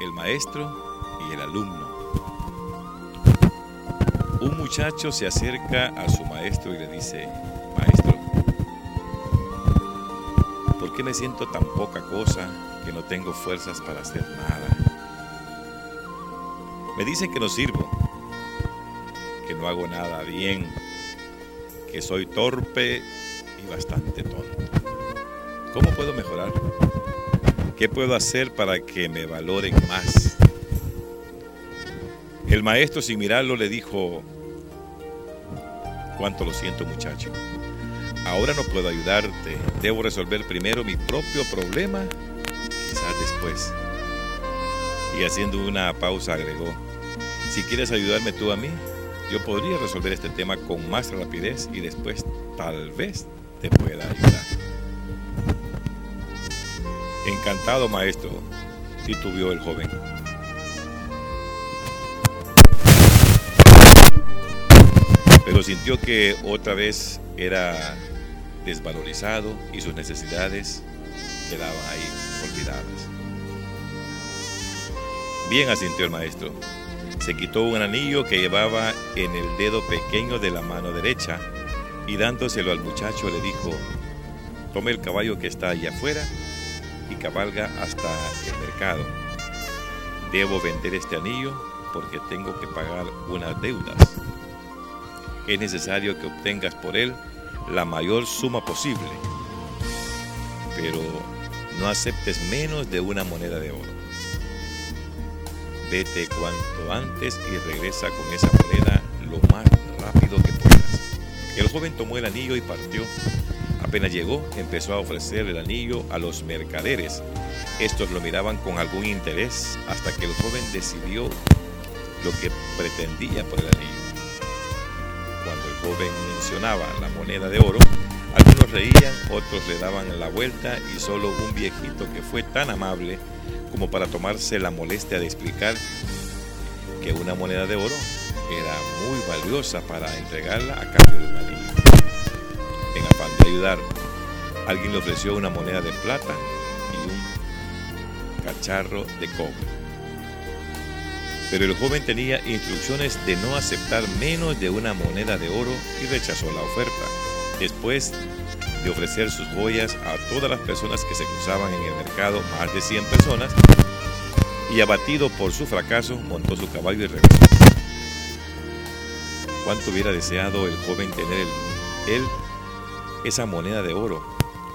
el maestro y el alumno. Un muchacho se acerca a su maestro y le dice, maestro, ¿por qué me siento tan poca cosa que no tengo fuerzas para hacer nada? Me dicen que no sirvo, que no hago nada bien, que soy torpe y bastante tonto. ¿Cómo puedo mejorar? ¿Qué puedo hacer para que me valoren más? El maestro sin mirarlo le dijo, cuánto lo siento muchacho. Ahora no puedo ayudarte. Debo resolver primero mi propio problema, quizás después. Y haciendo una pausa agregó, si quieres ayudarme tú a mí, yo podría resolver este tema con más rapidez y después tal vez te pueda ayudar. Encantado, maestro, titubeó el joven. Pero sintió que otra vez era desvalorizado y sus necesidades quedaban ahí olvidadas. Bien asintió el maestro se quitó un anillo que llevaba en el dedo pequeño de la mano derecha y dándoselo al muchacho le dijo, tome el caballo que está allá afuera y cabalga hasta el mercado. Debo vender este anillo porque tengo que pagar unas deudas. Es necesario que obtengas por él la mayor suma posible, pero no aceptes menos de una moneda de oro. Vete cuanto antes y regresa con esa moneda lo más rápido que puedas. El joven tomó el anillo y partió. Apenas llegó, empezó a ofrecer el anillo a los mercaderes. Estos lo miraban con algún interés hasta que el joven decidió lo que pretendía por el anillo. Cuando el joven mencionaba la moneda de oro, algunos reían, otros le daban la vuelta y solo un viejito que fue tan amable como para tomarse la molestia de explicar que una moneda de oro era muy valiosa para entregarla a cambio de un anillo. En afán de ayudar, alguien le ofreció una moneda de plata y un cacharro de cobre. Pero el joven tenía instrucciones de no aceptar menos de una moneda de oro y rechazó la oferta. Después de ofrecer sus joyas a todas las personas que se cruzaban en el mercado, más de 100 personas, y abatido por su fracaso, montó su caballo y regresó. Cuánto hubiera deseado el joven tener él esa moneda de oro.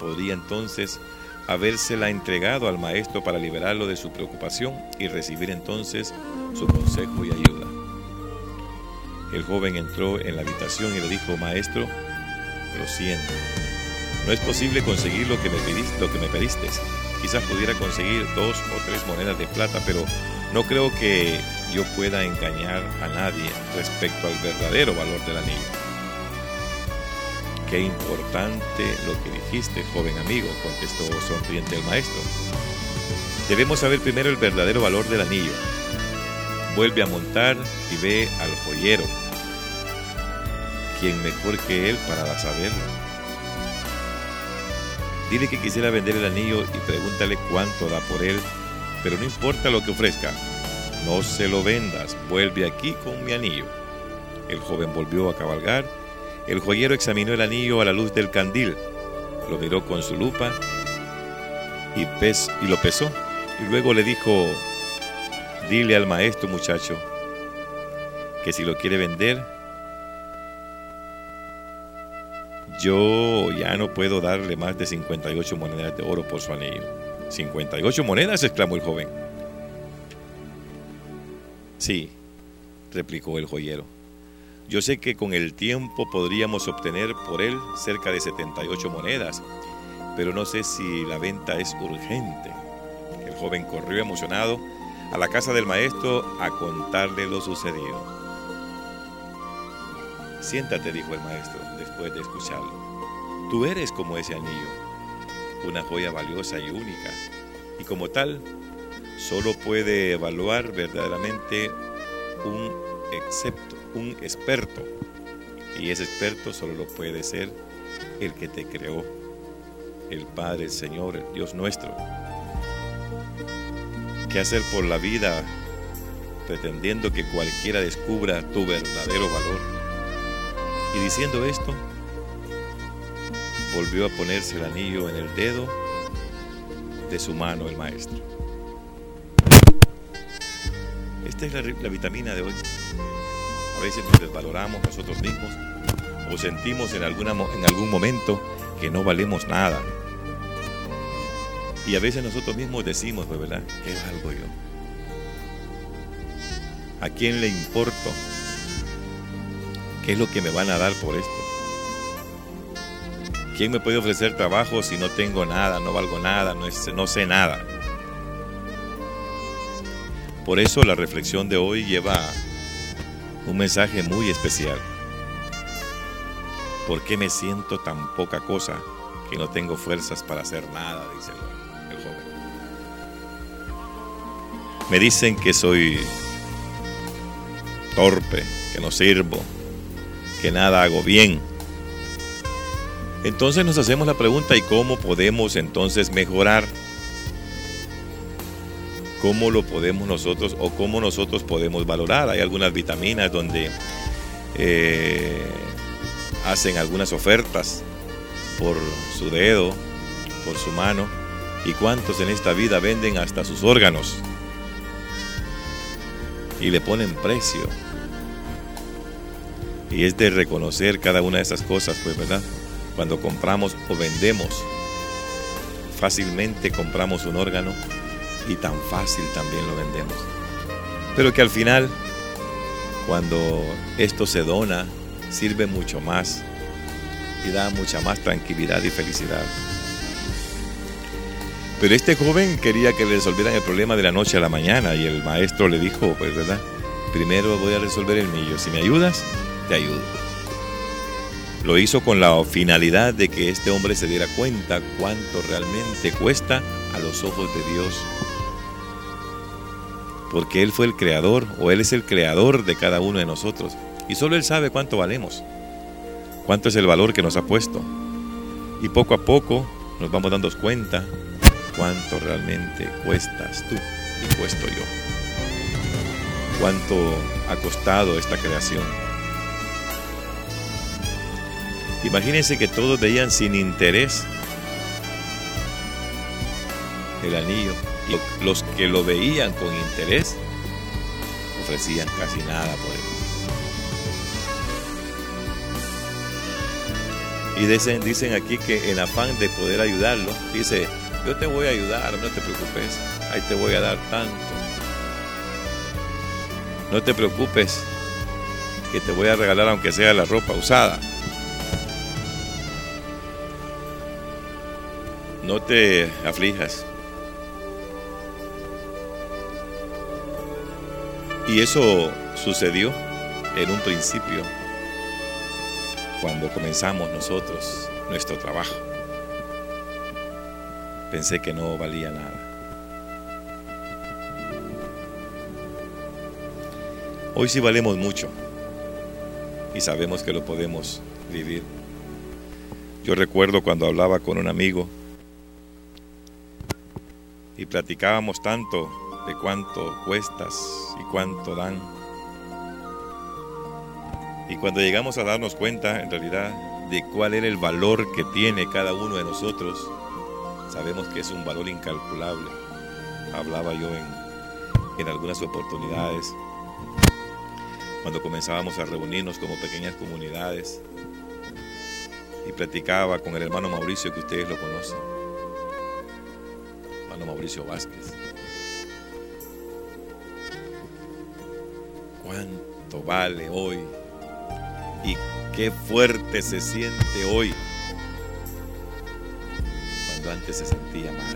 Podría entonces habérsela entregado al maestro para liberarlo de su preocupación y recibir entonces su consejo y ayuda. El joven entró en la habitación y le dijo, maestro, lo siento, no es posible conseguir lo que me pediste. Lo que me pediste. Quizás pudiera conseguir dos o tres monedas de plata, pero no creo que yo pueda engañar a nadie respecto al verdadero valor del anillo. Qué importante lo que dijiste, joven amigo, contestó sonriente el maestro. Debemos saber primero el verdadero valor del anillo. Vuelve a montar y ve al joyero. ¿Quién mejor que él para saberlo? Dile que quisiera vender el anillo y pregúntale cuánto da por él, pero no importa lo que ofrezca. No se lo vendas, vuelve aquí con mi anillo. El joven volvió a cabalgar. El joyero examinó el anillo a la luz del candil, lo miró con su lupa y, lo pesó. Y luego le dijo, dile al maestro muchacho que si lo quiere vender, Yo ya no puedo darle más de 58 monedas de oro por su anillo. 58 monedas, exclamó el joven. Sí, replicó el joyero. Yo sé que con el tiempo podríamos obtener por él cerca de 78 monedas, pero no sé si la venta es urgente. El joven corrió emocionado a la casa del maestro a contarle lo sucedido. Siéntate, dijo el maestro, después de escucharlo. Tú eres como ese anillo, una joya valiosa y única, y como tal, solo puede evaluar verdaderamente un excepto, un experto, y ese experto solo lo puede ser el que te creó, el Padre, el Señor, el Dios nuestro. qué hacer por la vida pretendiendo que cualquiera descubra tu verdadero valor. Y diciendo esto, volvió a ponerse el anillo en el dedo de su mano el maestro. Esta es la, vitamina de hoy. A veces nos desvaloramos nosotros mismos o sentimos en, alguna, en algún momento que no valemos nada. Y a veces nosotros mismos decimos, pues, ¿verdad? ¿Qué valgo yo? ¿A quién le importo? ¿Qué es lo que me van a dar por esto? ¿Quién me puede ofrecer trabajo si no tengo nada, no valgo nada, no, no sé nada? Por eso la reflexión de hoy lleva un mensaje muy especial. ¿Por qué me siento tan poca cosa que no tengo fuerzas para hacer nada? Dice el joven. Me dicen que soy torpe, que no sirvo, que nada hago bien. Entonces nos hacemos la pregunta, ¿y cómo podemos entonces mejorar? ¿Cómo lo podemos nosotros o cómo nosotros podemos valorar? Hay algunas vitaminas donde eh, hacen algunas ofertas por su dedo, por su mano. ¿Y cuántos en esta vida venden hasta sus órganos? Y le ponen precio. Y es de reconocer cada una de esas cosas, pues, ¿verdad? Cuando compramos o vendemos, fácilmente compramos un órgano y tan fácil también lo vendemos. Pero que al final, cuando esto se dona, sirve mucho más y da mucha más tranquilidad y felicidad. Pero este joven quería que le resolvieran el problema de la noche a la mañana y el maestro le dijo, pues verdad, primero voy a resolver el mío, si me ayudas, te ayudo. Lo hizo con la finalidad de que este hombre se diera cuenta cuánto realmente cuesta a los ojos de Dios. Porque Él fue el creador o Él es el creador de cada uno de nosotros. Y solo Él sabe cuánto valemos, cuánto es el valor que nos ha puesto. Y poco a poco nos vamos dando cuenta cuánto realmente cuestas tú y cuesto yo. Cuánto ha costado esta creación. Imagínense que todos veían sin interés el anillo. Los que lo veían con interés ofrecían casi nada por él. Y dicen, dicen aquí que en afán de poder ayudarlo, dice, yo te voy a ayudar, no te preocupes, ahí te voy a dar tanto. No te preocupes, que te voy a regalar aunque sea la ropa usada. No te aflijas. Y eso sucedió en un principio, cuando comenzamos nosotros nuestro trabajo. Pensé que no valía nada. Hoy sí valemos mucho y sabemos que lo podemos vivir. Yo recuerdo cuando hablaba con un amigo y platicábamos tanto de cuánto cuestas y cuánto dan. Y cuando llegamos a darnos cuenta en realidad de cuál era el valor que tiene cada uno de nosotros, sabemos que es un valor incalculable. Hablaba yo en, en algunas oportunidades, cuando comenzábamos a reunirnos como pequeñas comunidades, y platicaba con el hermano Mauricio que ustedes lo conocen Mauricio Vázquez. ¿Cuánto vale hoy? ¿Y qué fuerte se siente hoy? Cuando antes se sentía mal.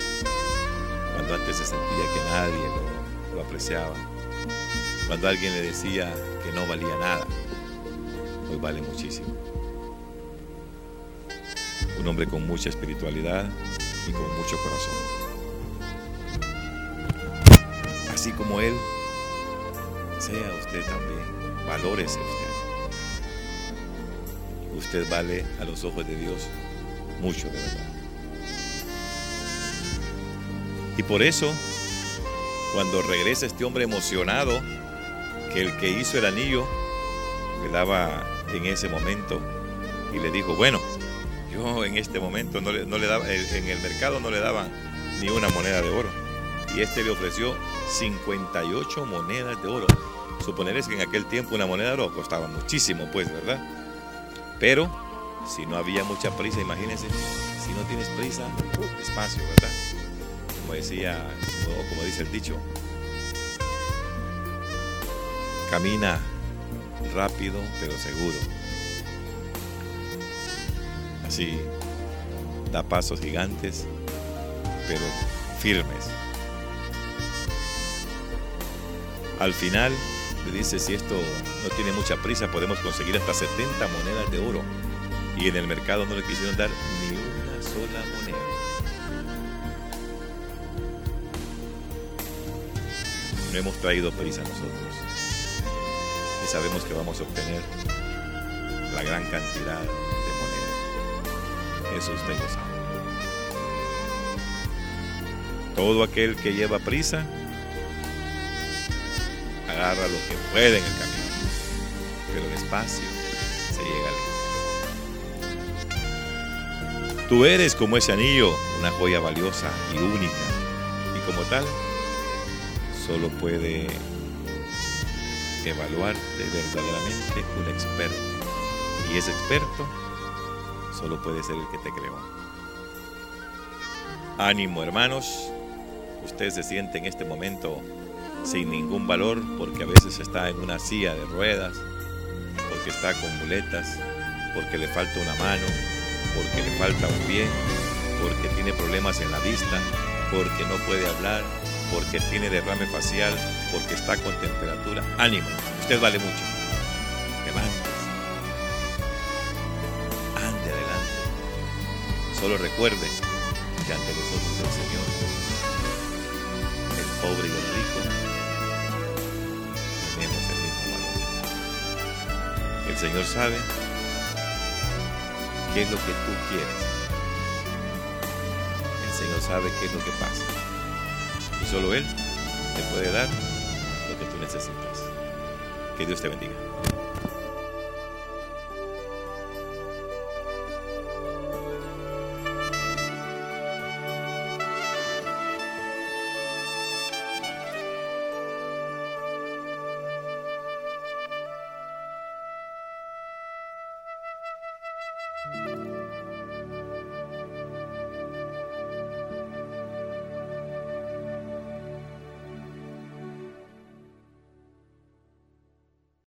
Cuando antes se sentía que nadie lo, apreciaba. Cuando alguien le decía que no valía nada. Hoy vale muchísimo. Un hombre con mucha espiritualidad y con mucho corazón. así como Él, sea usted también, valórese usted. Usted vale a los ojos de Dios mucho, de verdad. Y por eso Cuando regresa este hombre emocionado, que el que hizo el anillo le daba en ese momento y le dijo, bueno, yo en este momento no le, daba, en el mercado no le daban ni una moneda de oro. Y este le ofreció 58 monedas de oro. Suponer es que en aquel tiempo una moneda de costaba muchísimo, pues, ¿verdad? Pero si no había mucha prisa, imagínense, si no tienes prisa, despacio, ¿verdad? Como decía, o como dice el dicho, camina rápido pero seguro. Así, da pasos gigantes pero firmes. Al final le dice, si esto no tiene mucha prisa, podemos conseguir hasta 70 monedas de oro. Y en el mercado no le quisieron dar ni una sola moneda. No hemos traído prisa nosotros. Y sabemos que vamos a obtener la gran cantidad de moneda. Eso usted lo sabe. Todo aquel que lleva prisa agarra lo que puede en el camino, pero despacio se llega lejos. Tú eres como ese anillo, una joya valiosa y única, y como tal, solo puede evaluarte verdaderamente un experto, y ese experto solo puede ser el que te creó. Ánimo hermanos, usted se siente en este momento sin ningún valor porque a veces está en una silla de ruedas, porque está con muletas, porque le falta una mano, porque le falta un pie, porque tiene problemas en la vista, porque no puede hablar, porque tiene derrame facial, porque está con temperatura. Ánimo, usted vale mucho. Levántese. Ande adelante. Solo recuerde que ante los ojos del Señor, el pobre y el rico El Señor sabe qué es lo que tú quieres. El Señor sabe qué es lo que pasa. Y solo Él te puede dar lo que tú necesitas. Que Dios te bendiga.